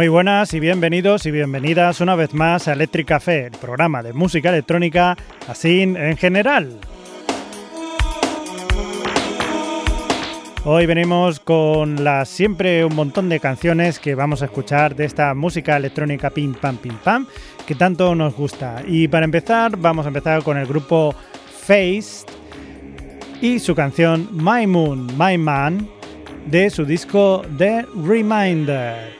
Muy buenas y bienvenidos y bienvenidas una vez más a Electric Café, el programa de música electrónica así en general. Hoy venimos con las siempre un montón de canciones que vamos a escuchar de esta música electrónica pim pam pim pam que tanto nos gusta. Y para empezar, vamos a empezar con el grupo Face y su canción My Moon, My Man de su disco The Reminder.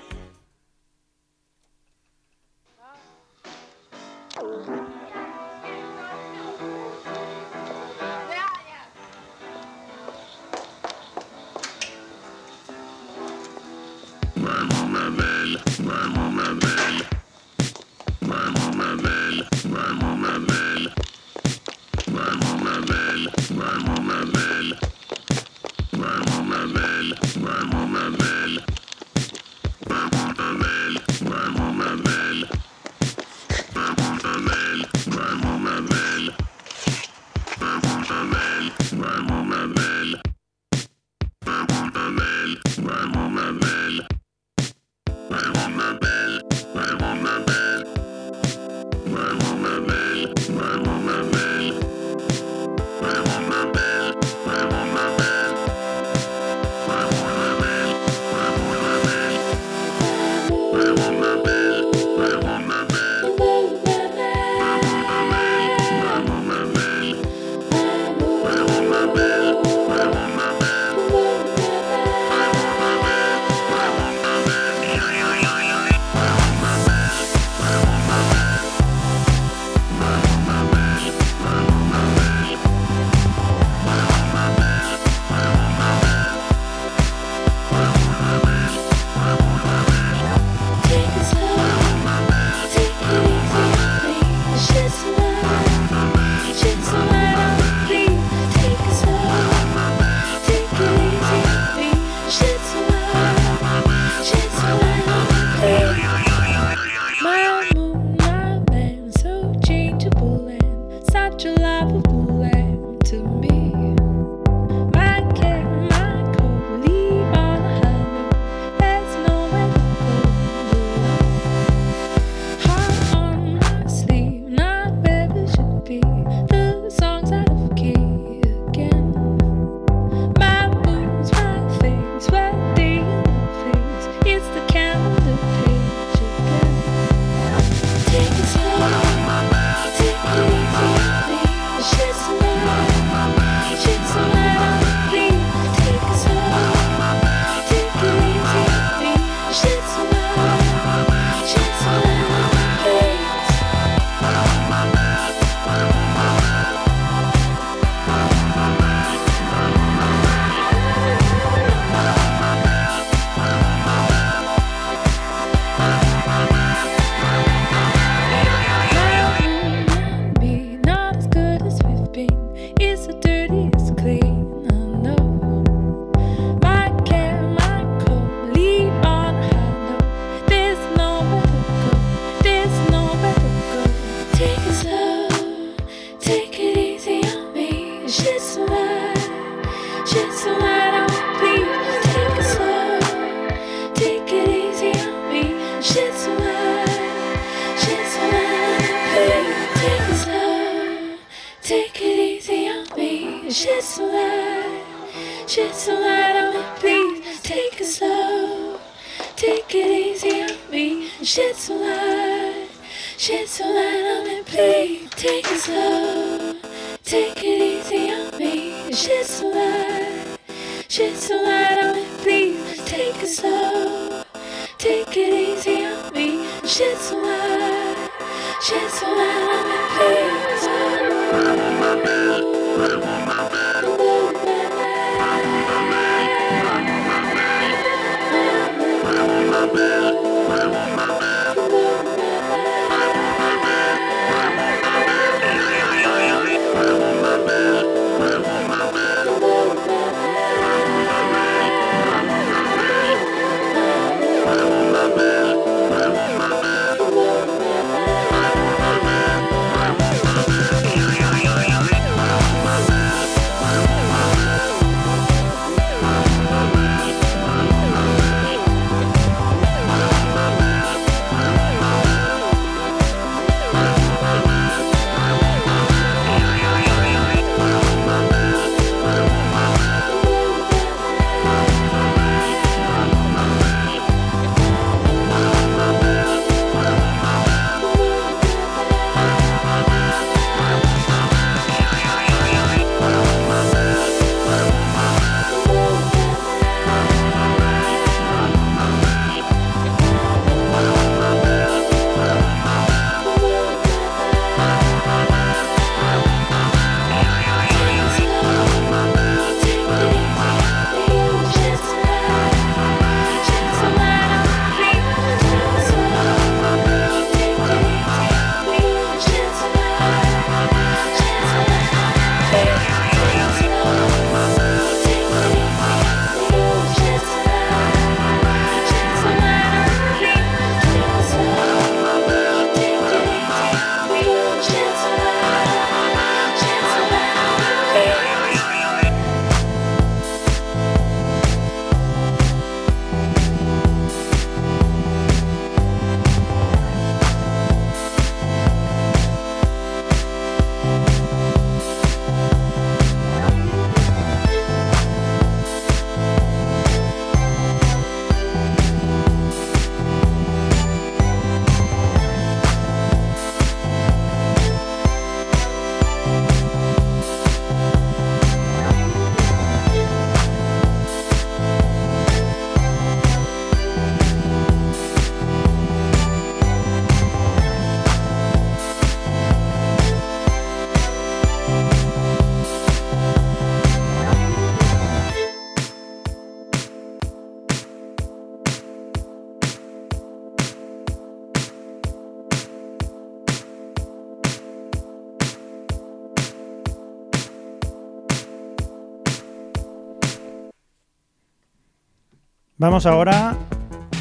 Vamos ahora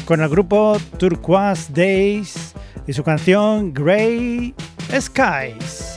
con el grupo Turquoise Days y su canción Grey Skies.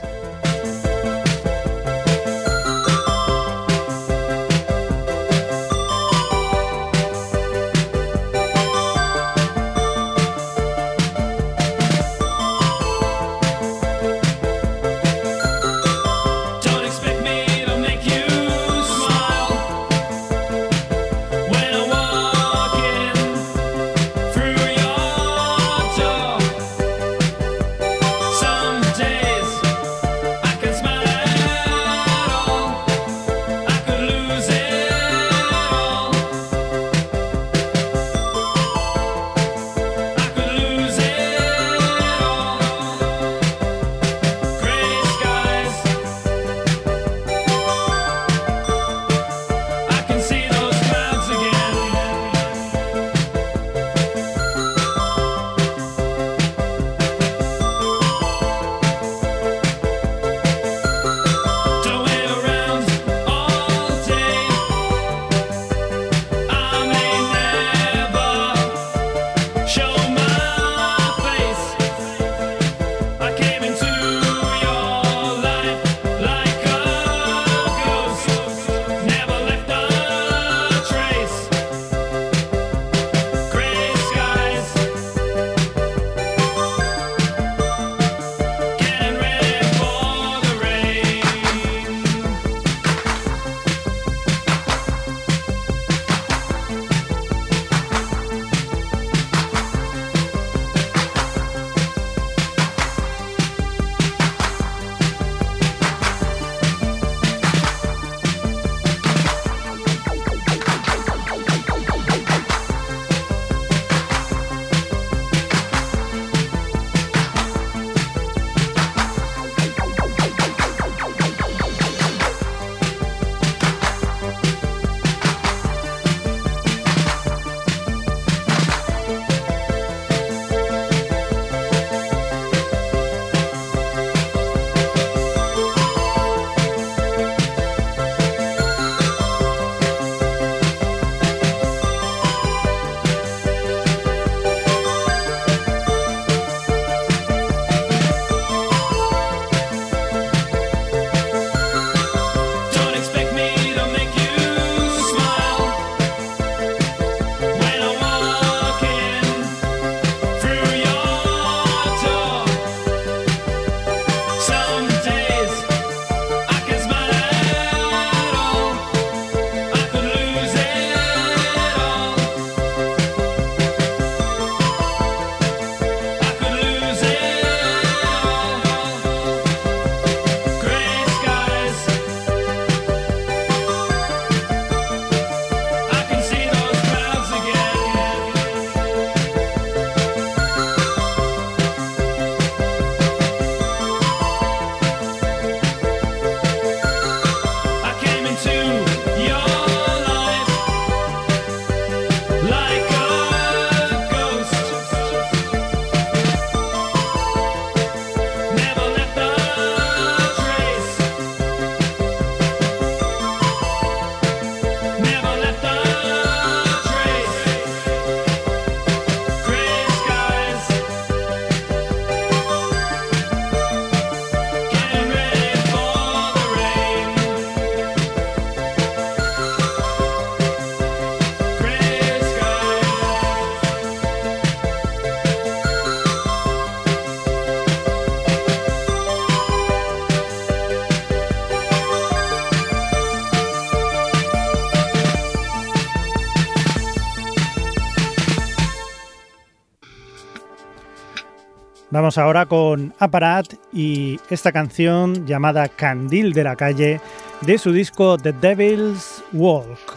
Vamos ahora con Aparat y esta canción llamada Candil de la calle de su disco The Devil's Walk.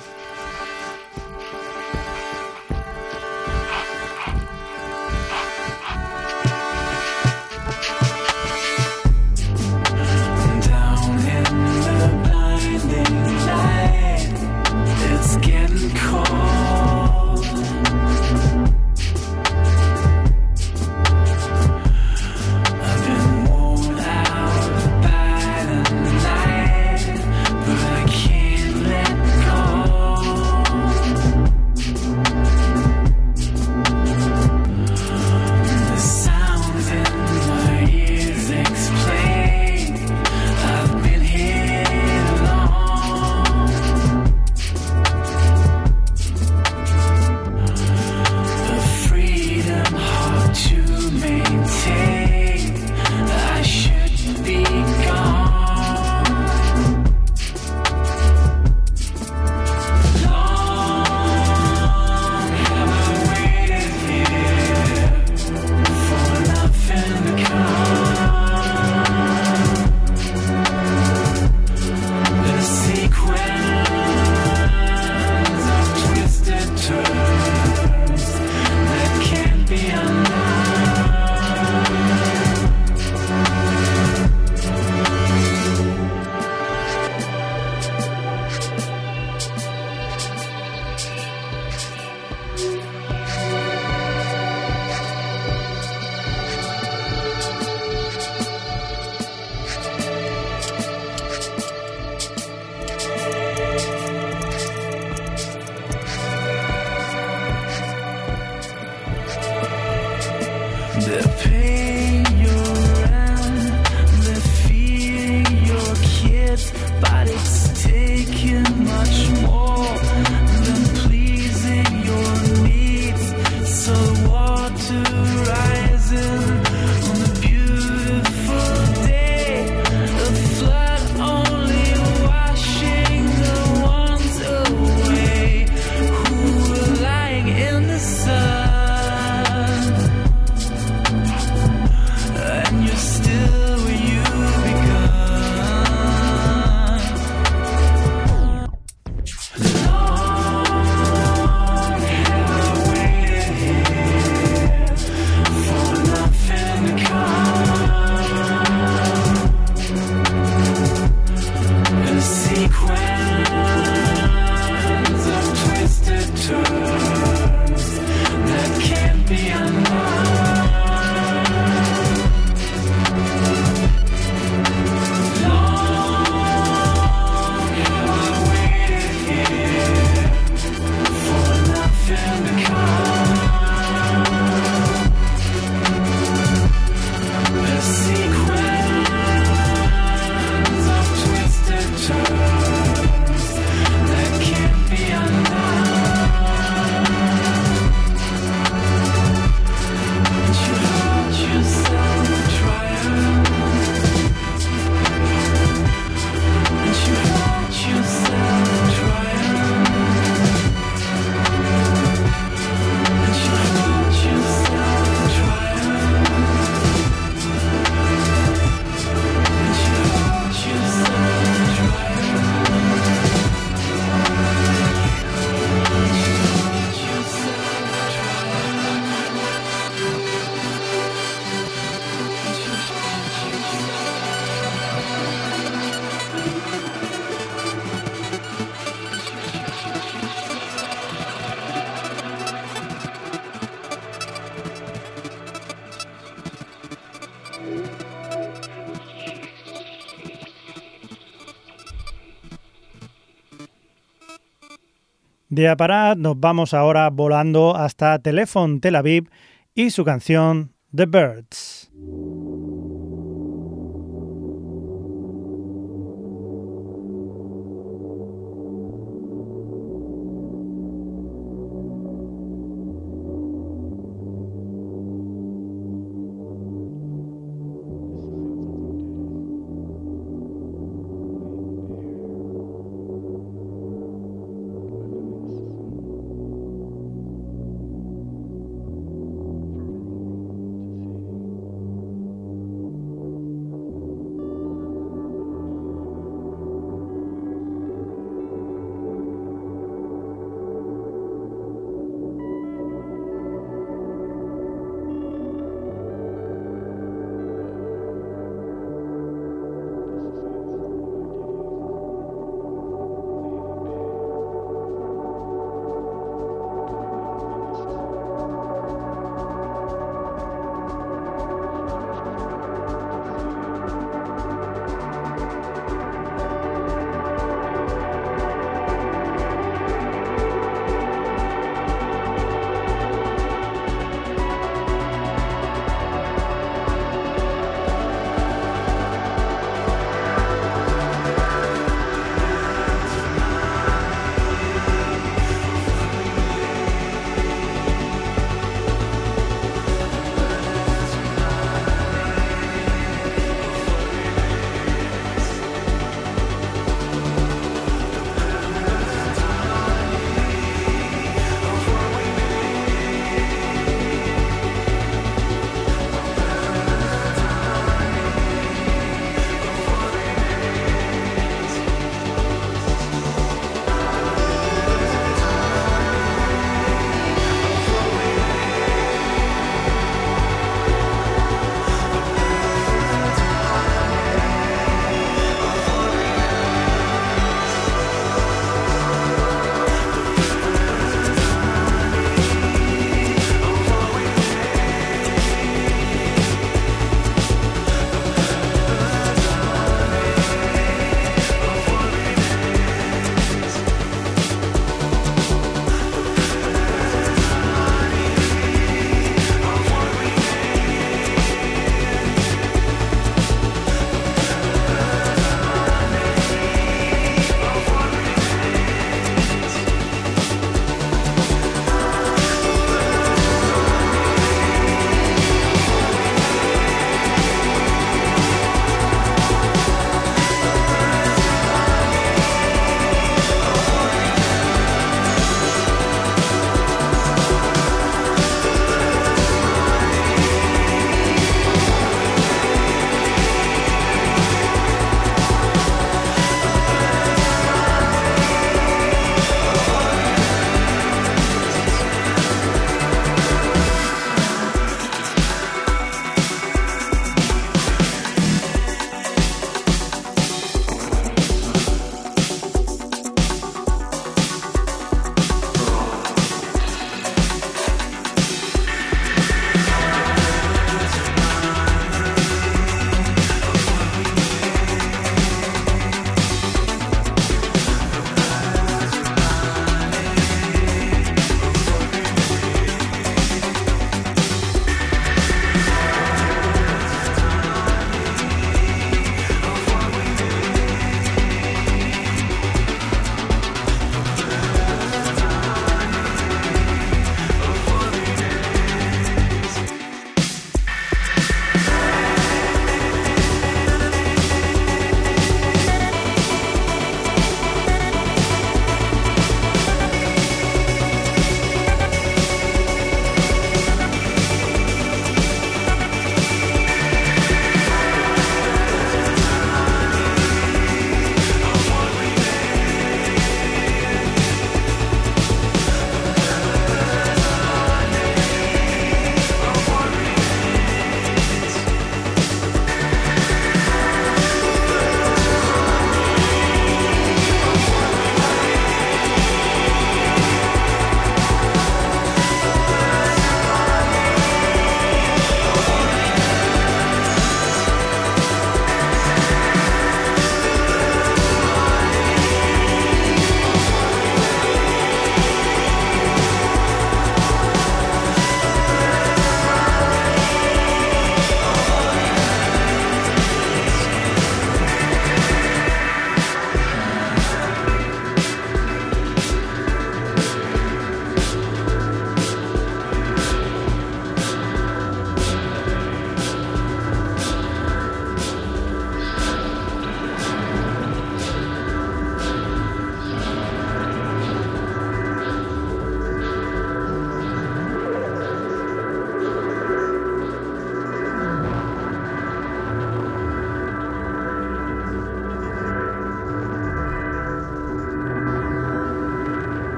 De Aparat nos vamos ahora volando hasta Telephone Tel Aviv y su canción The Birds.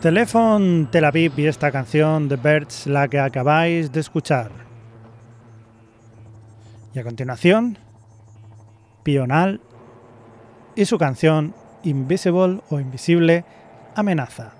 Telephone Tel y esta canción The Birds, la que acabáis de escuchar. Y a continuación, Pional y su canción Invisible o Invisible Amenaza.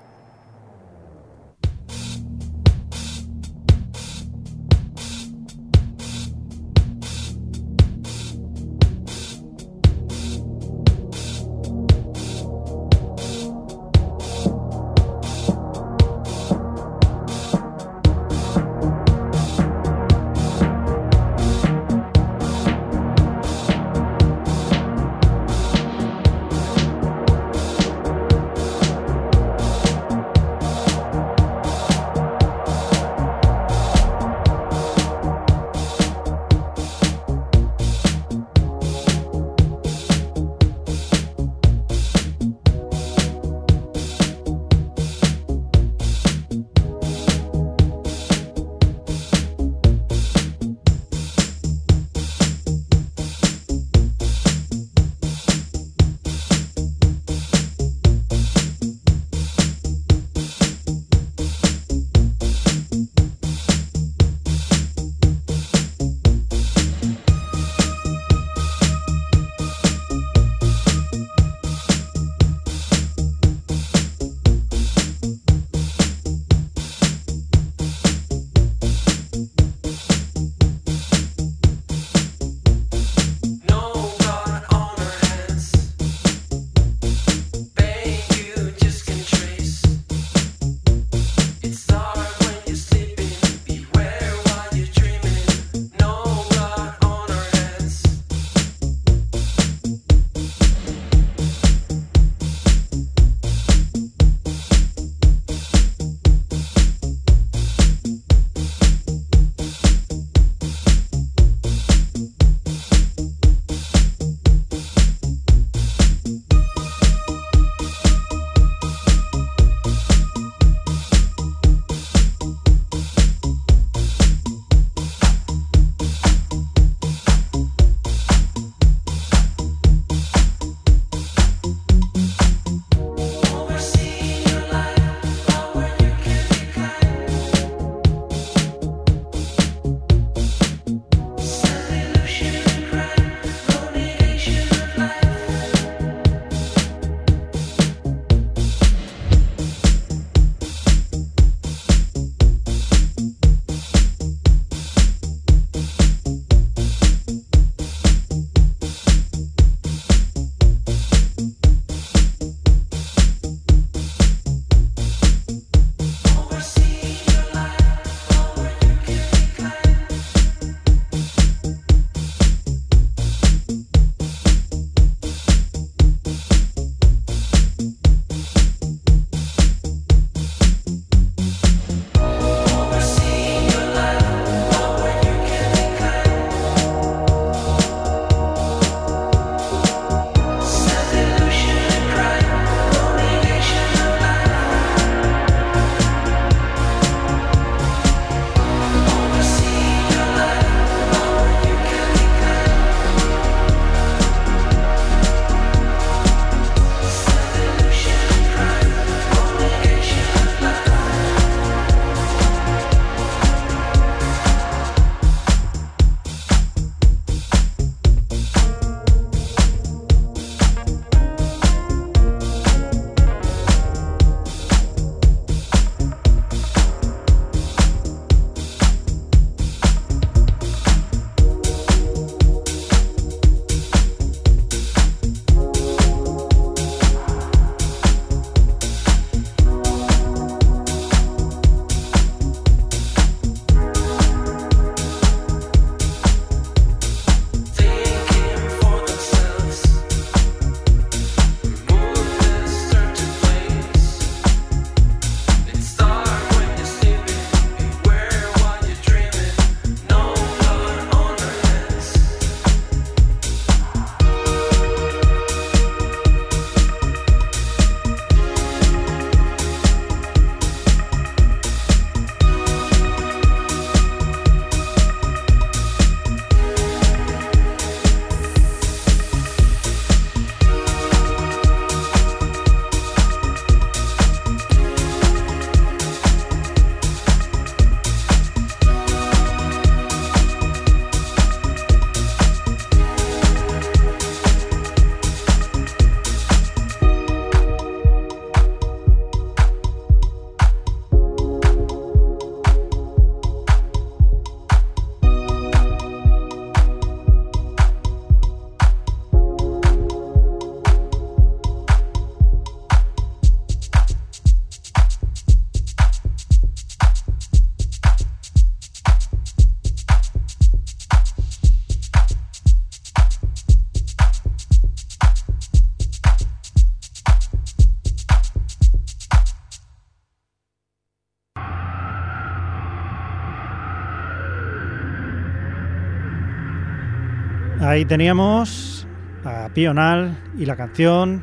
Ahí teníamos a Pional y la canción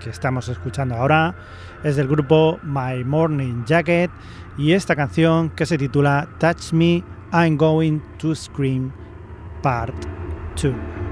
que estamos escuchando ahora es del grupo My Morning Jacket y esta canción que se titula Touch Me, I'm Going to Scream Part 2.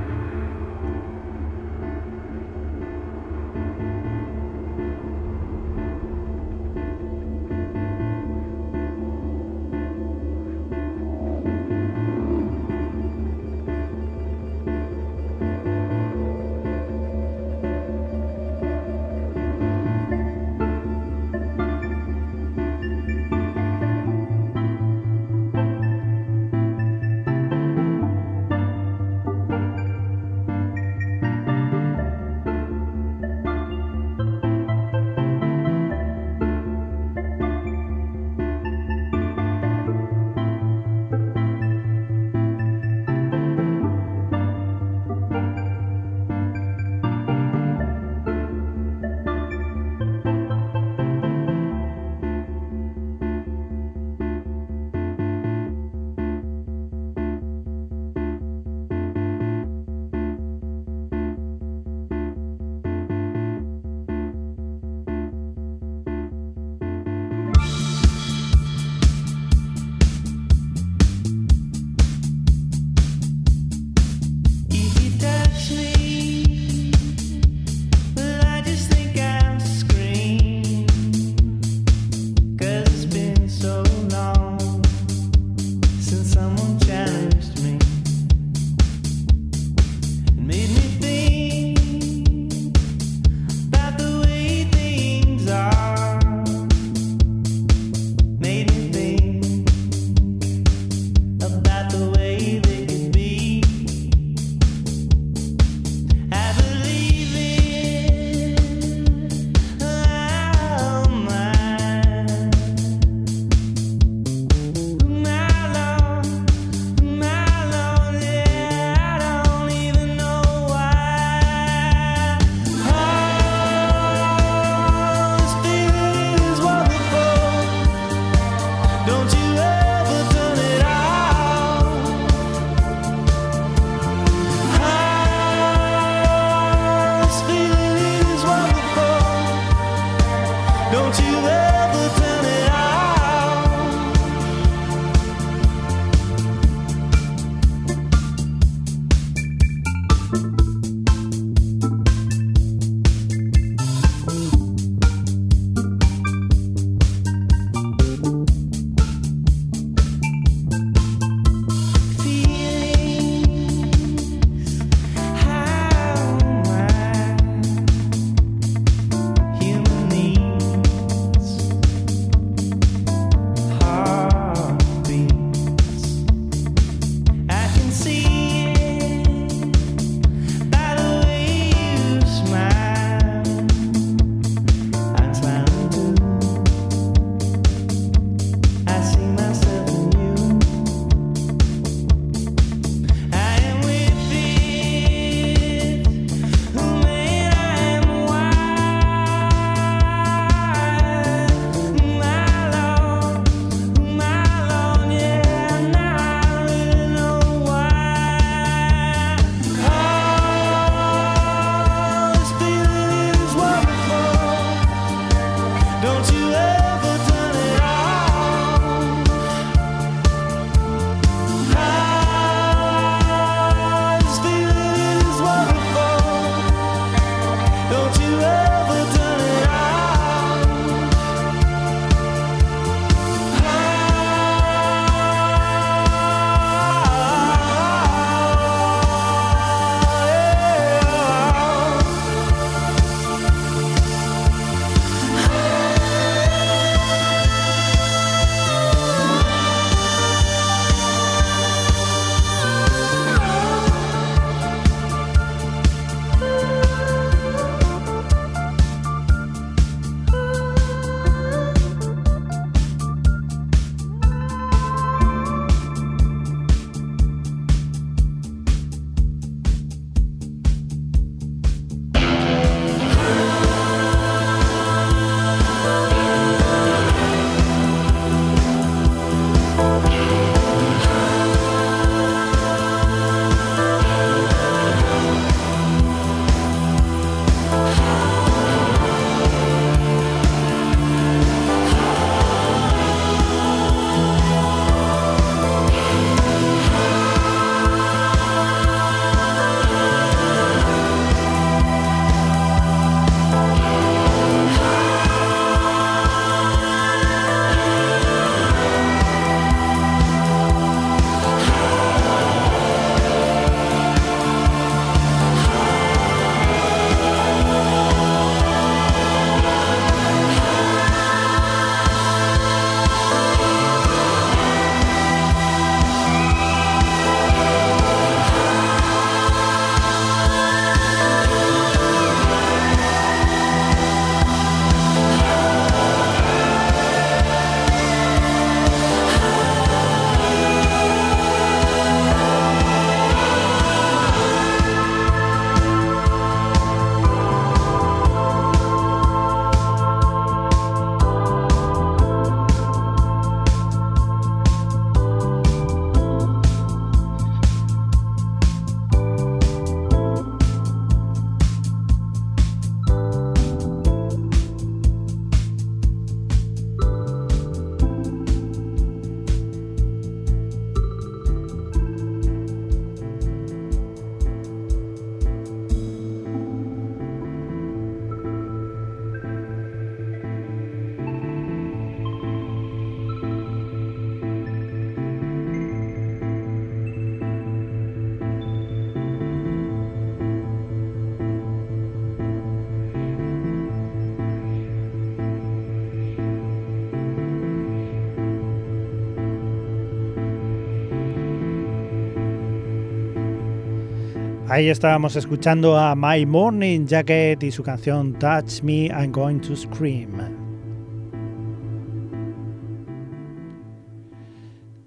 Ahí estábamos escuchando a My Morning Jacket y su canción Touch Me, I'm Going to Scream.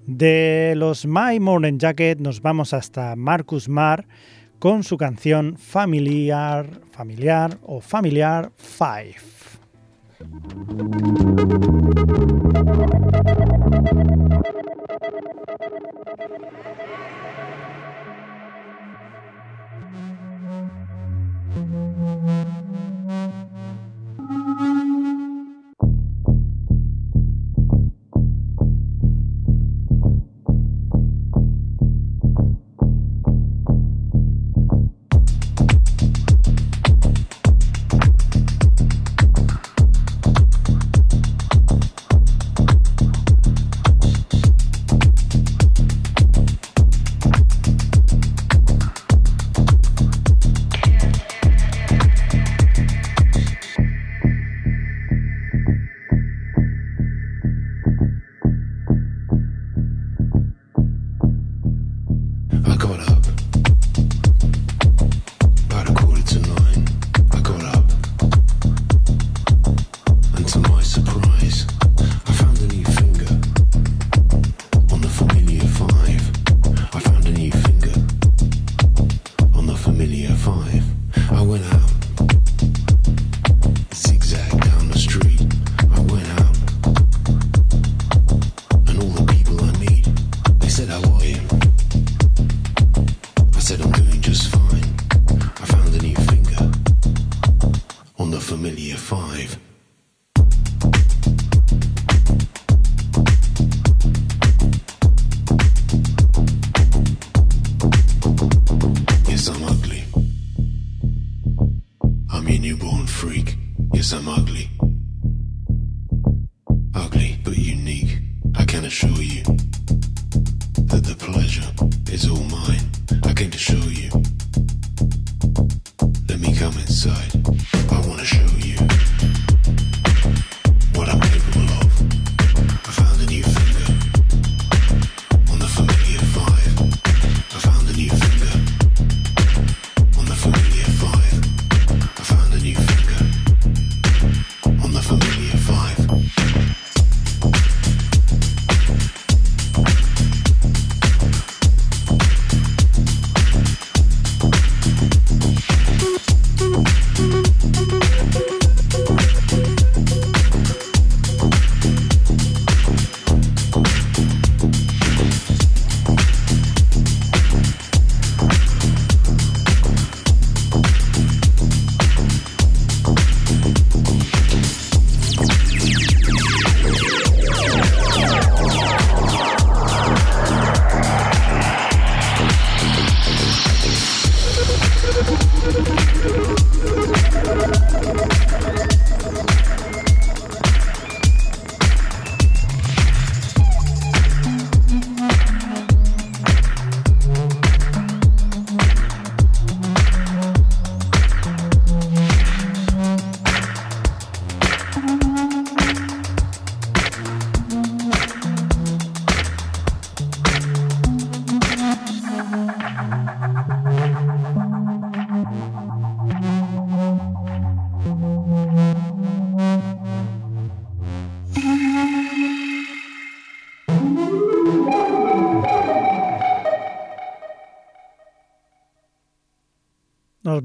De los My Morning Jacket nos vamos hasta Marcus Marr con su canción Familiar, Familiar o Familiar 5.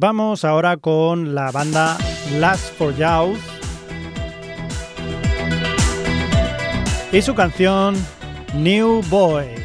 Vamos ahora con la banda Last for Youth y su canción New Boy.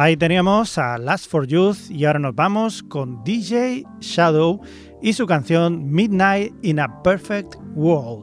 Ahí teníamos a Last for Youth y ahora nos vamos con DJ Shadow y su canción Midnight in a Perfect World.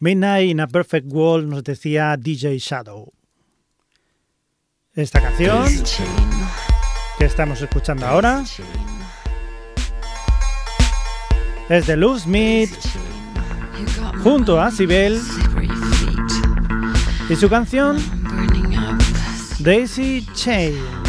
Midnight in a Perfect World nos decía DJ Shadow. Esta canción que estamos escuchando ahora es de Lou Smith junto a Sibel. y su canción Daisy Chain.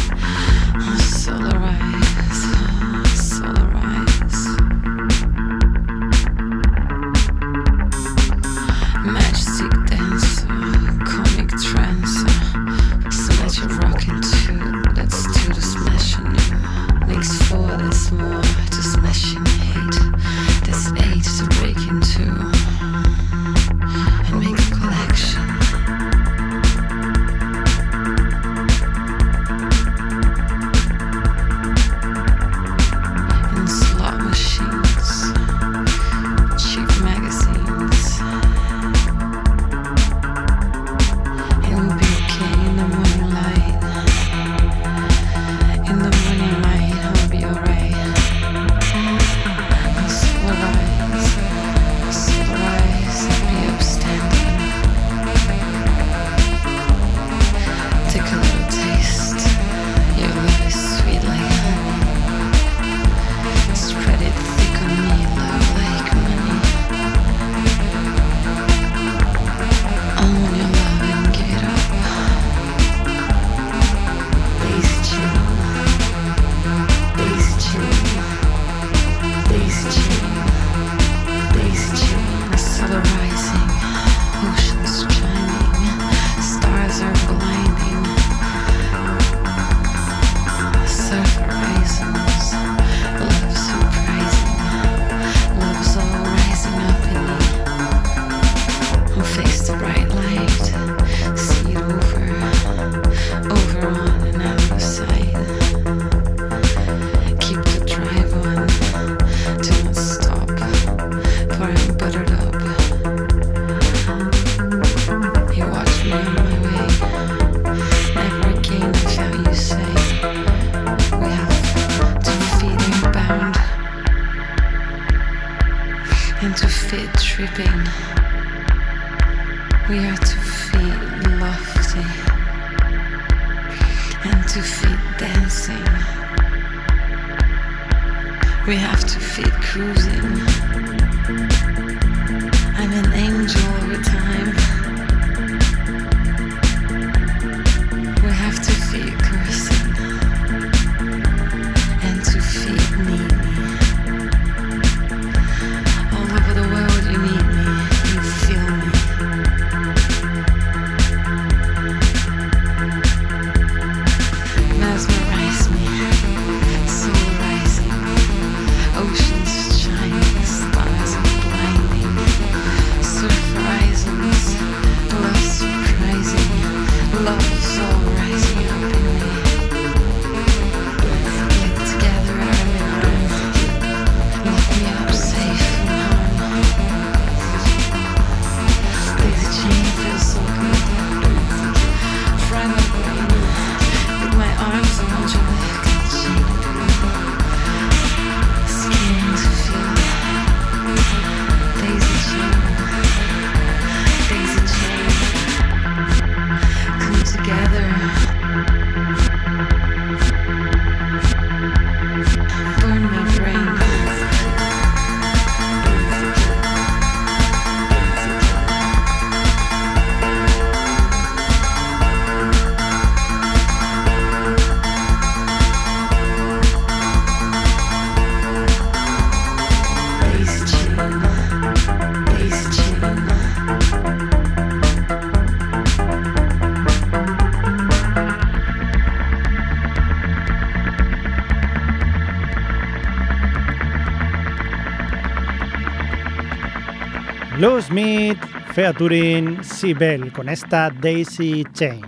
Featuring Sibel con esta Daisy Chain.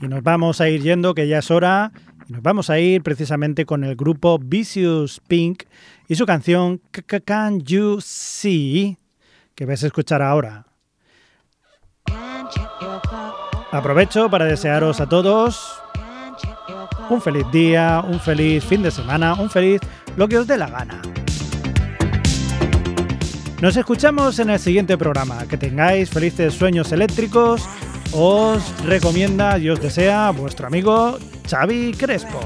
Y nos vamos a ir yendo, que ya es hora, y nos vamos a ir precisamente con el grupo Vicious Pink y su canción Can You See, que vais a escuchar ahora. Aprovecho para desearos a todos un feliz día, un feliz fin de semana, un feliz lo que os dé la gana. Nos escuchamos en el siguiente programa. Que tengáis felices sueños eléctricos. Os recomienda y os desea vuestro amigo Xavi Crespo.